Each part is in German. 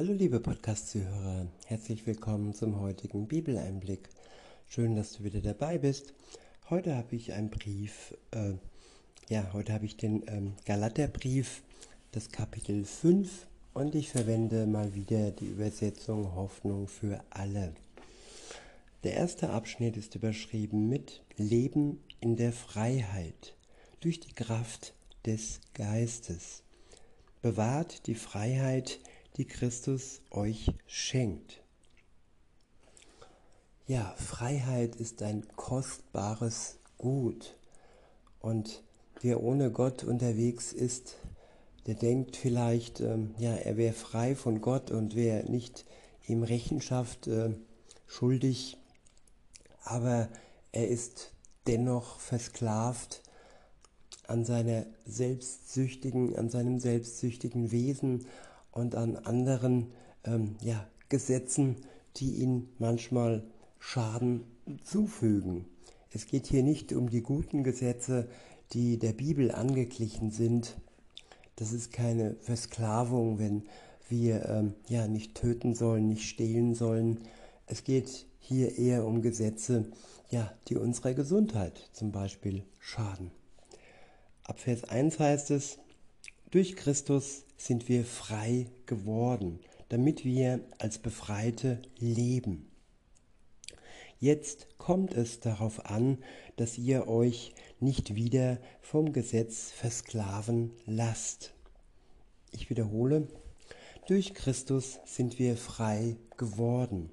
Hallo liebe Podcast-Zuhörer, herzlich willkommen zum heutigen Bibeleinblick. Schön, dass du wieder dabei bist. Heute habe ich einen Brief, äh, ja, heute habe ich den ähm, Galaterbrief, das Kapitel 5 und ich verwende mal wieder die Übersetzung Hoffnung für alle. Der erste Abschnitt ist überschrieben mit Leben in der Freiheit durch die Kraft des Geistes. Bewahrt die Freiheit, die Christus euch schenkt. Ja, Freiheit ist ein kostbares Gut. Und wer ohne Gott unterwegs ist, der denkt vielleicht, ähm, ja, er wäre frei von Gott und wäre nicht ihm Rechenschaft äh, schuldig, aber er ist dennoch versklavt an seiner selbstsüchtigen, an seinem selbstsüchtigen Wesen und an anderen ähm, ja, Gesetzen, die ihn manchmal Schaden zufügen. Es geht hier nicht um die guten Gesetze, die der Bibel angeglichen sind. Das ist keine Versklavung, wenn wir ähm, ja nicht töten sollen, nicht stehlen sollen. Es geht hier eher um Gesetze, ja, die unserer Gesundheit zum Beispiel schaden. Ab Vers 1 heißt es, durch Christus sind wir frei geworden, damit wir als Befreite leben. Jetzt kommt es darauf an, dass ihr euch nicht wieder vom Gesetz versklaven lasst. Ich wiederhole, durch Christus sind wir frei geworden,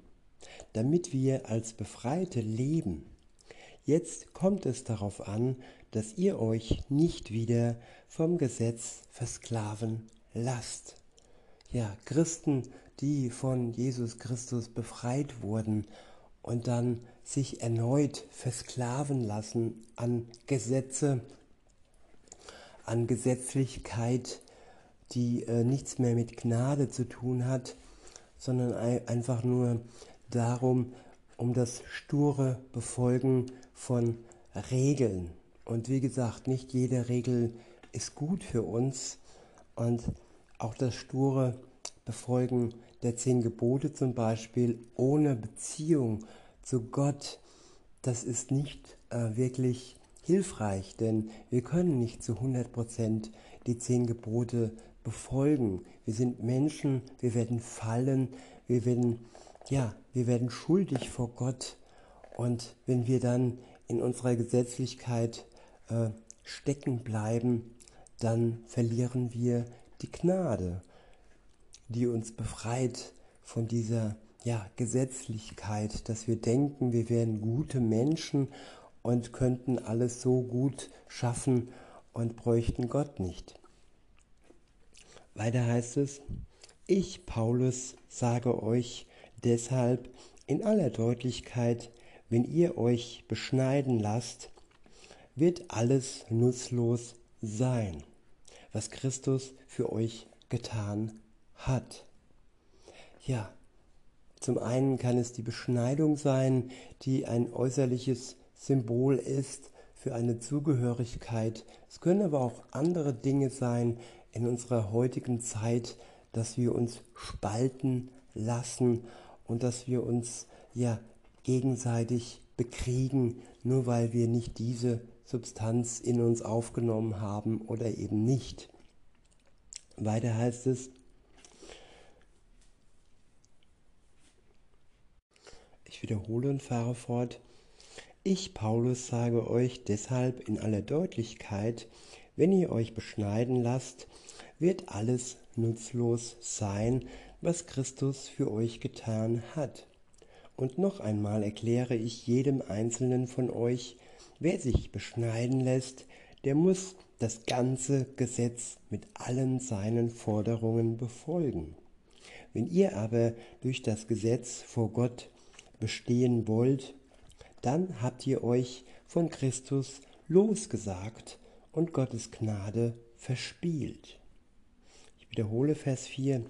damit wir als Befreite leben. Jetzt kommt es darauf an, dass ihr euch nicht wieder vom Gesetz versklaven lasst. Ja, Christen, die von Jesus Christus befreit wurden und dann sich erneut versklaven lassen an Gesetze, an Gesetzlichkeit, die äh, nichts mehr mit Gnade zu tun hat, sondern einfach nur darum, um das sture Befolgen von Regeln. Und wie gesagt, nicht jede Regel ist gut für uns. Und auch das sture Befolgen der zehn Gebote zum Beispiel ohne Beziehung zu Gott, das ist nicht äh, wirklich hilfreich, denn wir können nicht zu 100 Prozent die zehn Gebote befolgen. Wir sind Menschen, wir werden fallen, wir werden, ja, wir werden schuldig vor Gott. Und wenn wir dann in unserer Gesetzlichkeit äh, stecken bleiben, dann verlieren wir die Gnade, die uns befreit von dieser ja, Gesetzlichkeit, dass wir denken, wir wären gute Menschen und könnten alles so gut schaffen und bräuchten Gott nicht. Weiter heißt es, ich, Paulus, sage euch deshalb in aller Deutlichkeit, wenn ihr euch beschneiden lasst, wird alles nutzlos sein, was Christus für euch getan hat. Ja, zum einen kann es die Beschneidung sein, die ein äußerliches Symbol ist für eine Zugehörigkeit. Es können aber auch andere Dinge sein in unserer heutigen Zeit, dass wir uns spalten lassen und dass wir uns ja gegenseitig bekriegen, nur weil wir nicht diese Substanz in uns aufgenommen haben oder eben nicht. Weiter heißt es, ich wiederhole und fahre fort, ich, Paulus, sage euch deshalb in aller Deutlichkeit, wenn ihr euch beschneiden lasst, wird alles nutzlos sein, was Christus für euch getan hat. Und noch einmal erkläre ich jedem Einzelnen von euch, wer sich beschneiden lässt, der muss das ganze Gesetz mit allen seinen Forderungen befolgen. Wenn ihr aber durch das Gesetz vor Gott bestehen wollt, dann habt ihr euch von Christus losgesagt und Gottes Gnade verspielt. Ich wiederhole Vers 4.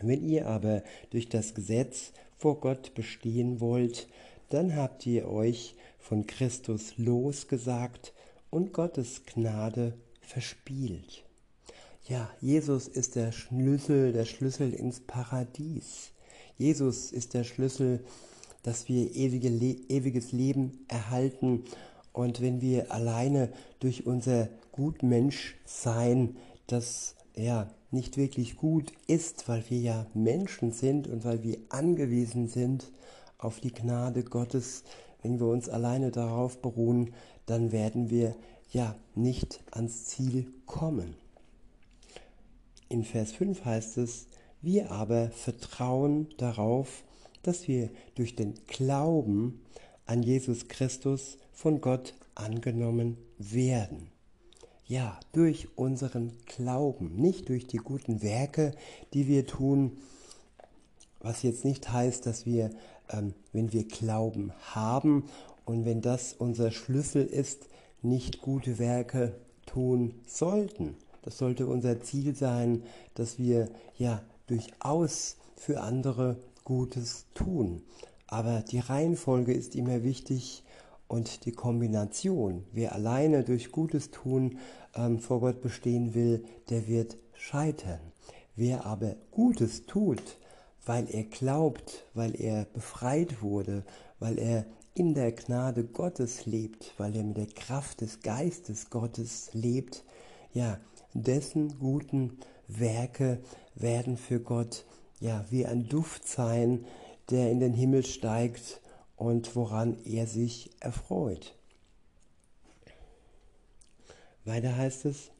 Wenn ihr aber durch das Gesetz vor Gott bestehen wollt, dann habt ihr euch von Christus losgesagt und Gottes Gnade verspielt. Ja, Jesus ist der Schlüssel, der Schlüssel ins Paradies. Jesus ist der Schlüssel, dass wir ewige Le ewiges Leben erhalten. Und wenn wir alleine durch unser Gutmenschsein, das ja nicht wirklich gut ist, weil wir ja Menschen sind und weil wir angewiesen sind auf die Gnade Gottes, wenn wir uns alleine darauf beruhen, dann werden wir ja nicht ans Ziel kommen. In Vers 5 heißt es, wir aber vertrauen darauf, dass wir durch den Glauben an Jesus Christus von Gott angenommen werden. Ja, durch unseren Glauben, nicht durch die guten Werke, die wir tun, was jetzt nicht heißt, dass wir, ähm, wenn wir Glauben haben und wenn das unser Schlüssel ist, nicht gute Werke tun sollten. Das sollte unser Ziel sein, dass wir ja durchaus für andere Gutes tun. Aber die Reihenfolge ist immer wichtig und die Kombination. Wer alleine durch Gutes tun ähm, vor Gott bestehen will, der wird scheitern. Wer aber Gutes tut, weil er glaubt, weil er befreit wurde, weil er in der Gnade Gottes lebt, weil er mit der Kraft des Geistes Gottes lebt, ja, dessen guten Werke werden für Gott ja wie ein Duft sein, der in den Himmel steigt und woran er sich erfreut. Weiter heißt es,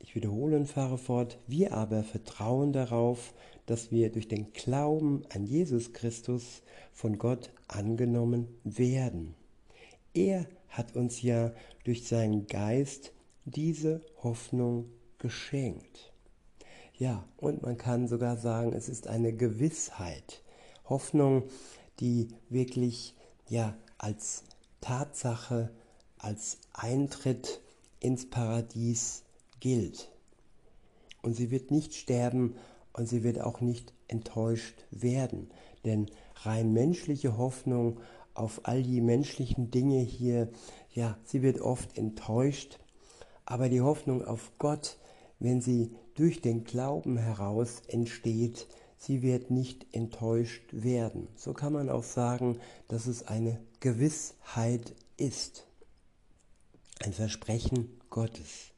ich wiederhole und fahre fort, wir aber vertrauen darauf, dass wir durch den Glauben an Jesus Christus von Gott angenommen werden. Er hat uns ja durch seinen Geist diese Hoffnung geschenkt. Ja, und man kann sogar sagen, es ist eine Gewissheit. Hoffnung, die wirklich ja als Tatsache, als Eintritt ins Paradies gilt. Und sie wird nicht sterben und sie wird auch nicht enttäuscht werden. Denn rein menschliche Hoffnung auf all die menschlichen Dinge hier, ja, sie wird oft enttäuscht aber die Hoffnung auf Gott, wenn sie durch den Glauben heraus entsteht, sie wird nicht enttäuscht werden. So kann man auch sagen, dass es eine Gewissheit ist. Ein Versprechen Gottes.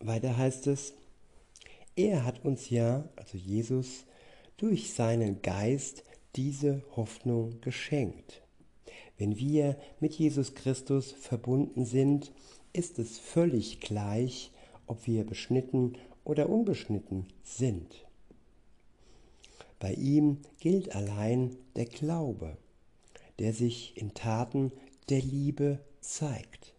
Weiter heißt es, er hat uns ja, also Jesus, durch seinen Geist diese Hoffnung geschenkt. Wenn wir mit Jesus Christus verbunden sind, ist es völlig gleich, ob wir beschnitten oder unbeschnitten sind. Bei ihm gilt allein der Glaube, der sich in Taten der Liebe zeigt.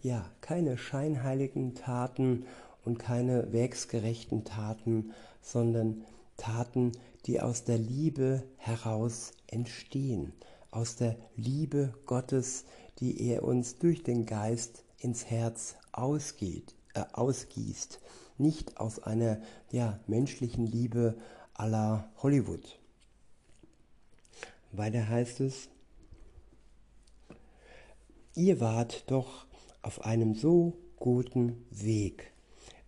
Ja, keine scheinheiligen Taten und keine werksgerechten Taten, sondern Taten, die aus der Liebe heraus entstehen, aus der Liebe Gottes, die er uns durch den Geist ins Herz ausgeht, äh, ausgießt, nicht aus einer ja, menschlichen Liebe à la Hollywood. Weiter heißt es, ihr wart doch auf einem so guten Weg.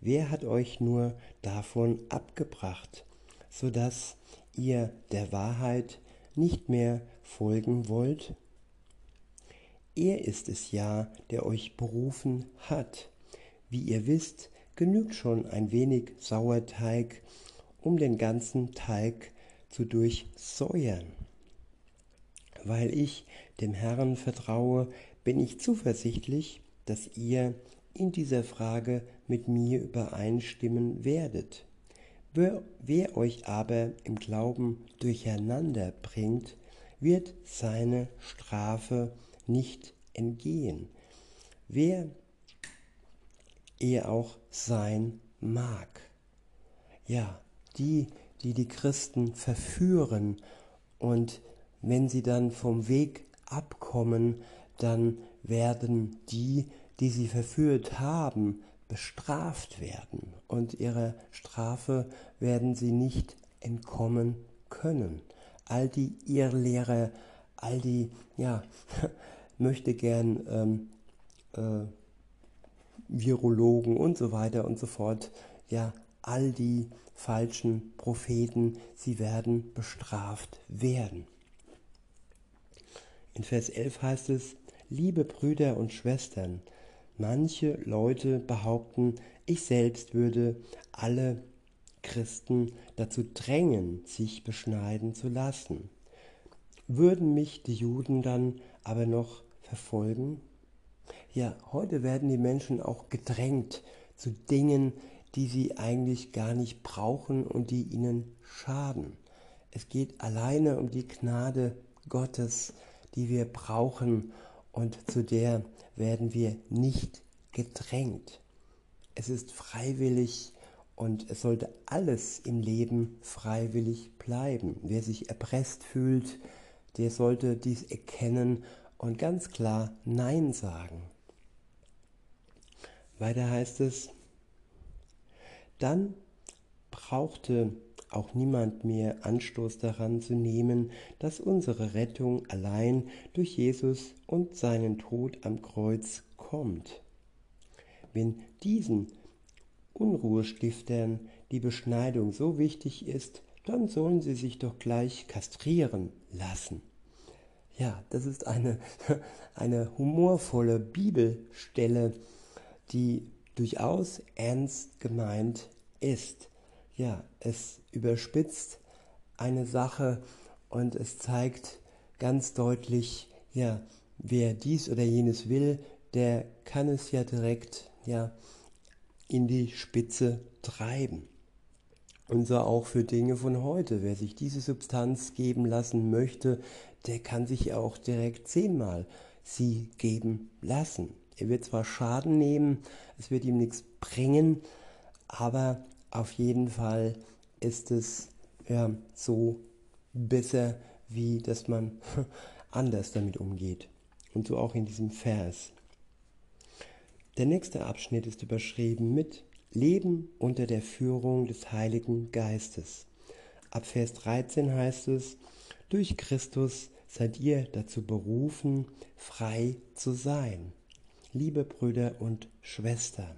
Wer hat euch nur davon abgebracht, so dass ihr der Wahrheit nicht mehr folgen wollt? Er ist es ja, der euch berufen hat. Wie ihr wisst, genügt schon ein wenig Sauerteig, um den ganzen Teig zu durchsäuern. Weil ich dem Herrn vertraue, bin ich zuversichtlich, dass ihr in dieser Frage mit mir übereinstimmen werdet. Wer, wer euch aber im Glauben durcheinander bringt, wird seine Strafe nicht entgehen, wer er auch sein mag. Ja, die, die die Christen verführen und wenn sie dann vom Weg abkommen, dann werden die, die sie verführt haben, bestraft werden und ihrer Strafe werden sie nicht entkommen können. All die Irrlehrer, all die ja, möchte gern ähm, äh, Virologen und so weiter und so fort. Ja, all die falschen Propheten, sie werden bestraft werden. In Vers 11 heißt es, liebe Brüder und Schwestern, manche Leute behaupten, ich selbst würde alle Christen dazu drängen, sich beschneiden zu lassen. Würden mich die Juden dann aber noch verfolgen? Ja, heute werden die Menschen auch gedrängt zu Dingen, die sie eigentlich gar nicht brauchen und die ihnen schaden. Es geht alleine um die Gnade Gottes, die wir brauchen und zu der werden wir nicht gedrängt. Es ist freiwillig und es sollte alles im Leben freiwillig bleiben. Wer sich erpresst fühlt, der sollte dies erkennen und ganz klar Nein sagen. Weiter heißt es, dann brauchte auch niemand mehr Anstoß daran zu nehmen, dass unsere Rettung allein durch Jesus und seinen Tod am Kreuz kommt. Wenn diesen Unruhestiftern die Beschneidung so wichtig ist, dann sollen sie sich doch gleich kastrieren lassen. Ja, das ist eine, eine humorvolle Bibelstelle, die durchaus ernst gemeint ist. Ja, es überspitzt eine Sache und es zeigt ganz deutlich, ja, wer dies oder jenes will, der kann es ja direkt, ja, in die Spitze treiben. Und so auch für Dinge von heute. Wer sich diese Substanz geben lassen möchte, der kann sich auch direkt zehnmal sie geben lassen. Er wird zwar Schaden nehmen, es wird ihm nichts bringen, aber auf jeden Fall ist es ja, so besser, wie dass man anders damit umgeht. Und so auch in diesem Vers. Der nächste Abschnitt ist überschrieben mit Leben unter der Führung des Heiligen Geistes. Ab Vers 13 heißt es, durch Christus seid ihr dazu berufen, frei zu sein liebe Brüder und Schwestern,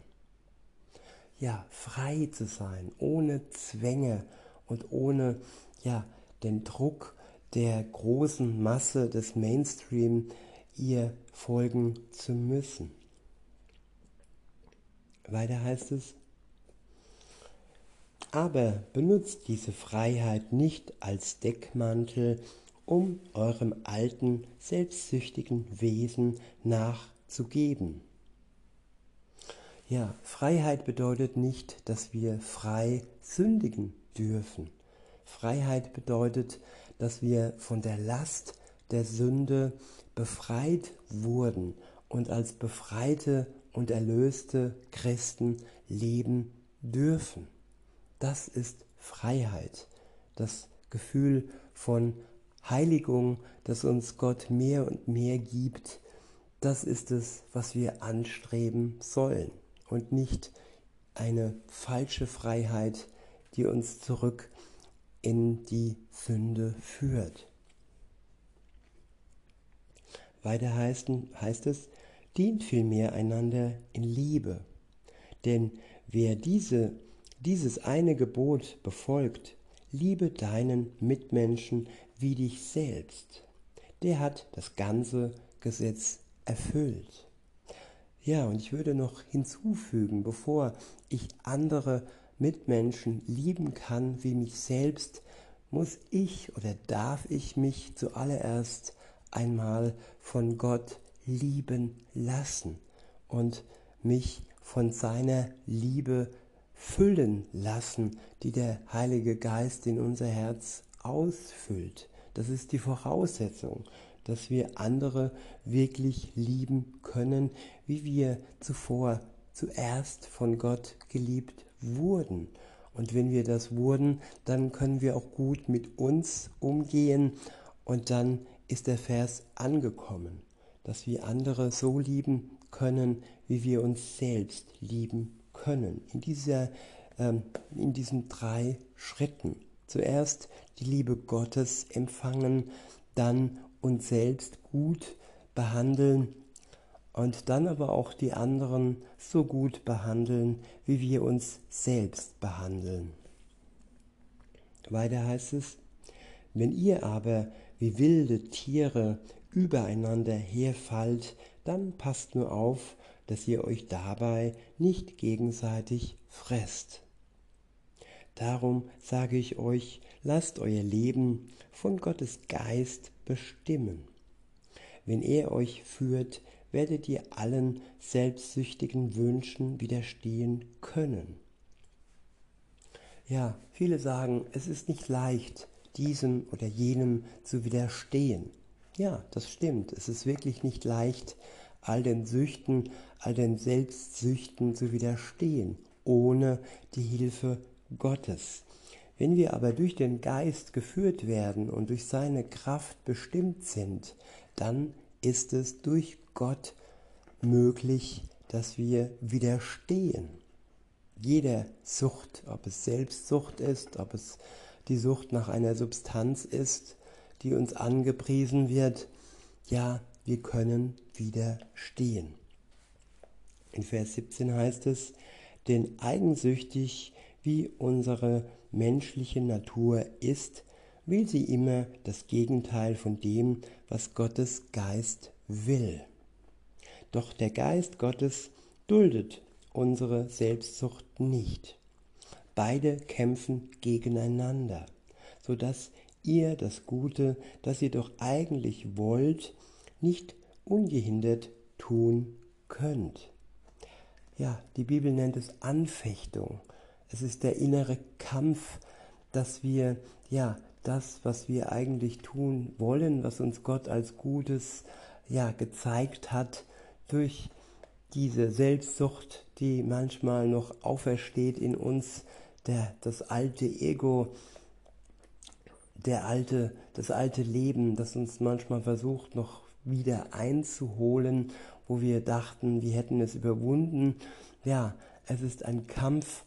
ja, frei zu sein, ohne Zwänge und ohne ja, den Druck der großen Masse des Mainstream ihr folgen zu müssen. Weiter heißt es, aber benutzt diese Freiheit nicht als Deckmantel, um eurem alten, selbstsüchtigen Wesen nach zu geben. Ja, Freiheit bedeutet nicht, dass wir frei sündigen dürfen. Freiheit bedeutet, dass wir von der Last der Sünde befreit wurden und als befreite und erlöste Christen leben dürfen. Das ist Freiheit, das Gefühl von Heiligung, das uns Gott mehr und mehr gibt das ist es, was wir anstreben sollen und nicht eine falsche Freiheit, die uns zurück in die Sünde führt. Weiter heißt, heißt es, dient vielmehr einander in Liebe. Denn wer diese, dieses eine Gebot befolgt, liebe deinen Mitmenschen wie dich selbst, der hat das ganze Gesetz erfüllt. Ja, und ich würde noch hinzufügen, bevor ich andere Mitmenschen lieben kann wie mich selbst, muss ich oder darf ich mich zuallererst einmal von Gott lieben lassen und mich von seiner Liebe füllen lassen, die der Heilige Geist in unser Herz ausfüllt. Das ist die Voraussetzung dass wir andere wirklich lieben können, wie wir zuvor zuerst von Gott geliebt wurden. Und wenn wir das wurden, dann können wir auch gut mit uns umgehen und dann ist der Vers angekommen, dass wir andere so lieben können, wie wir uns selbst lieben können. In, dieser, ähm, in diesen drei Schritten. Zuerst die Liebe Gottes empfangen, dann uns selbst gut behandeln und dann aber auch die anderen so gut behandeln, wie wir uns selbst behandeln. Weiter heißt es, wenn ihr aber wie wilde Tiere übereinander herfallt, dann passt nur auf, dass ihr euch dabei nicht gegenseitig fresst. Darum sage ich euch, lasst euer Leben von Gottes Geist bestimmen. Wenn er euch führt, werdet ihr allen selbstsüchtigen Wünschen widerstehen können. Ja, viele sagen, es ist nicht leicht, diesem oder jenem zu widerstehen. Ja, das stimmt. Es ist wirklich nicht leicht, all den Süchten, all den Selbstsüchten zu widerstehen, ohne die Hilfe Gottes. Wenn wir aber durch den Geist geführt werden und durch seine Kraft bestimmt sind, dann ist es durch Gott möglich, dass wir widerstehen. Jeder Sucht, ob es Selbstsucht ist, ob es die Sucht nach einer Substanz ist, die uns angepriesen wird, ja, wir können widerstehen. In Vers 17 heißt es, denn eigensüchtig wie unsere menschliche Natur ist, will sie immer das Gegenteil von dem, was Gottes Geist will. Doch der Geist Gottes duldet unsere Selbstsucht nicht. Beide kämpfen gegeneinander, so dass ihr das Gute, das ihr doch eigentlich wollt, nicht ungehindert tun könnt. Ja, die Bibel nennt es Anfechtung. Es ist der innere Kampf, dass wir ja das, was wir eigentlich tun wollen, was uns Gott als Gutes ja gezeigt hat, durch diese Selbstsucht, die manchmal noch aufersteht in uns, der, das alte Ego, der alte, das alte Leben, das uns manchmal versucht, noch wieder einzuholen, wo wir dachten, wir hätten es überwunden. Ja, es ist ein Kampf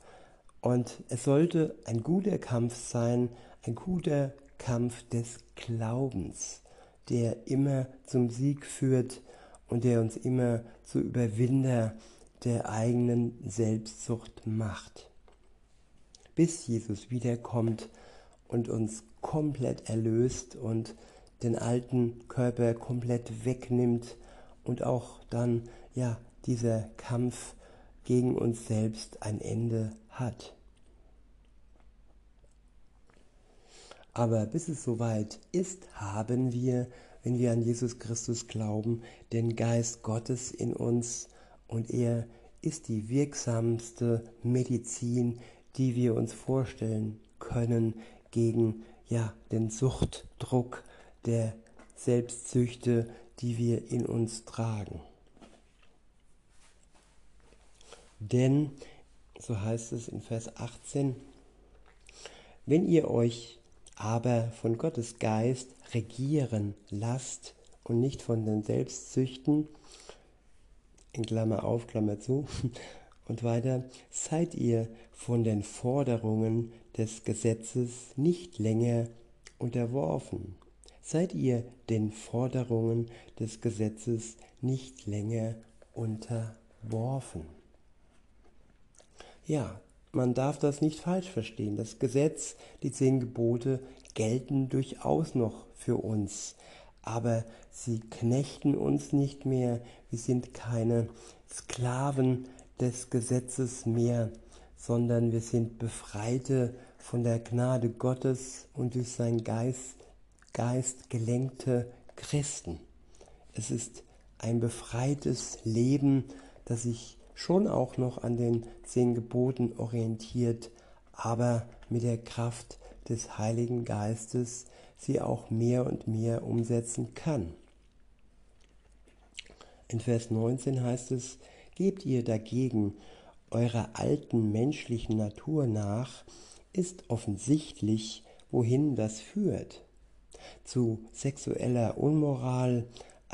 und es sollte ein guter Kampf sein, ein guter Kampf des Glaubens, der immer zum Sieg führt und der uns immer zu Überwinder der eigenen Selbstsucht macht. Bis Jesus wiederkommt und uns komplett erlöst und den alten Körper komplett wegnimmt und auch dann ja dieser Kampf gegen uns selbst ein Ende hat. Aber bis es soweit ist, haben wir wenn wir an Jesus Christus glauben, den Geist Gottes in uns und er ist die wirksamste Medizin, die wir uns vorstellen können gegen ja, den Suchtdruck der Selbstsüchte, die wir in uns tragen. Denn, so heißt es in Vers 18, wenn ihr euch aber von Gottes Geist regieren lasst und nicht von den Selbstsüchten, in Klammer auf, Klammer zu, und weiter, seid ihr von den Forderungen des Gesetzes nicht länger unterworfen. Seid ihr den Forderungen des Gesetzes nicht länger unterworfen. Ja, man darf das nicht falsch verstehen. Das Gesetz, die zehn Gebote gelten durchaus noch für uns, aber sie knechten uns nicht mehr. Wir sind keine Sklaven des Gesetzes mehr, sondern wir sind Befreite von der Gnade Gottes und durch seinen Geist, Geist gelenkte Christen. Es ist ein befreites Leben, das sich schon auch noch an den zehn Geboten orientiert, aber mit der Kraft des Heiligen Geistes sie auch mehr und mehr umsetzen kann. In Vers 19 heißt es, gebt ihr dagegen eurer alten menschlichen Natur nach, ist offensichtlich, wohin das führt. Zu sexueller Unmoral,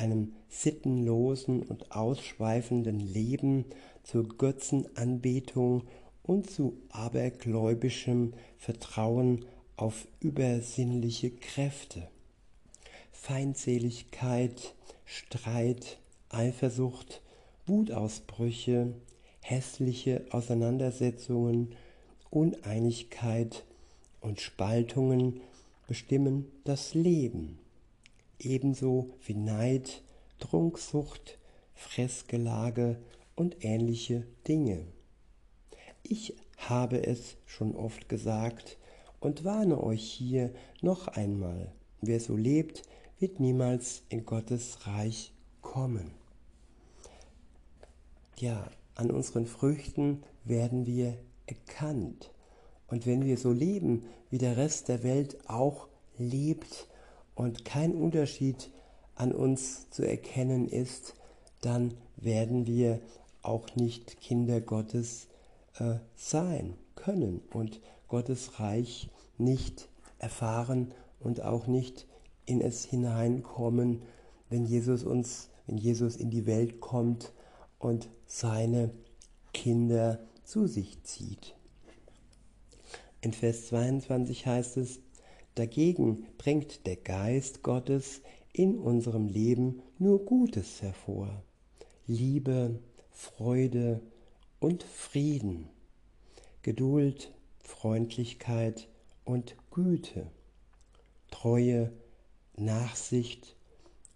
einem sittenlosen und ausschweifenden Leben, zur Götzenanbetung und zu abergläubischem Vertrauen auf übersinnliche Kräfte. Feindseligkeit, Streit, Eifersucht, Wutausbrüche, hässliche Auseinandersetzungen, Uneinigkeit und Spaltungen bestimmen das Leben, ebenso wie Neid, Trunksucht, Fressgelage und ähnliche Dinge. Ich habe es schon oft gesagt und warne euch hier noch einmal, wer so lebt, wird niemals in Gottes Reich kommen. Ja, an unseren Früchten werden wir erkannt. Und wenn wir so leben, wie der Rest der Welt auch lebt und kein Unterschied an uns zu erkennen ist, dann werden wir auch nicht Kinder Gottes äh, sein können und Gottes Reich nicht erfahren und auch nicht in es hineinkommen, wenn Jesus uns, wenn Jesus in die Welt kommt und seine Kinder zu sich zieht. In Vers 22 heißt es, dagegen bringt der Geist Gottes in unserem Leben nur Gutes hervor. Liebe, Freude und Frieden, Geduld, Freundlichkeit und Güte, Treue, Nachsicht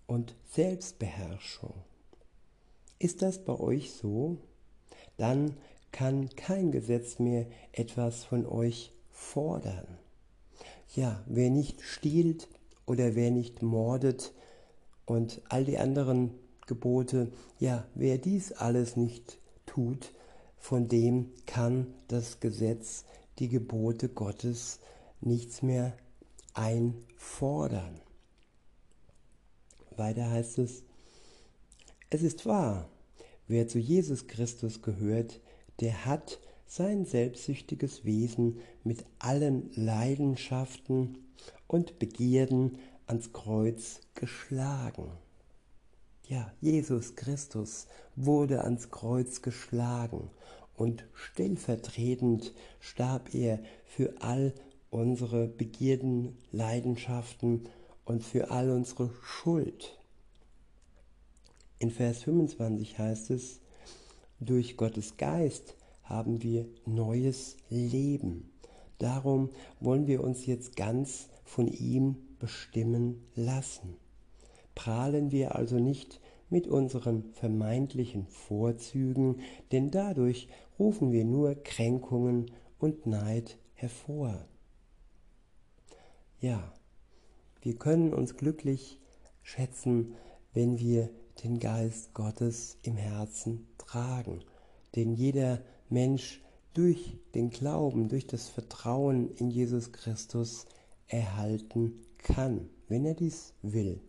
und Selbstbeherrschung. Ist das bei euch so? Dann kann kein Gesetz mehr etwas von euch fordern. Ja, wer nicht stiehlt oder wer nicht mordet und all die anderen Gebote, ja, wer dies alles nicht tut, von dem kann das Gesetz, die Gebote Gottes nichts mehr einfordern. Weiter heißt es, es ist wahr, wer zu Jesus Christus gehört, der hat sein selbstsüchtiges Wesen mit allen Leidenschaften und Begierden ans Kreuz geschlagen. Ja, Jesus Christus wurde ans Kreuz geschlagen und stellvertretend starb er für all unsere Begierden, Leidenschaften und für all unsere Schuld. In Vers 25 heißt es, durch Gottes Geist haben wir neues Leben. Darum wollen wir uns jetzt ganz von ihm bestimmen lassen. Prahlen wir also nicht mit unseren vermeintlichen Vorzügen, denn dadurch rufen wir nur Kränkungen und Neid hervor. Ja, wir können uns glücklich schätzen, wenn wir den Geist Gottes im Herzen tragen, den jeder Mensch durch den Glauben, durch das Vertrauen in Jesus Christus erhalten kann, wenn er dies will.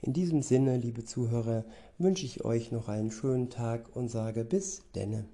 In diesem Sinne, liebe Zuhörer, wünsche ich euch noch einen schönen Tag und sage bis denne.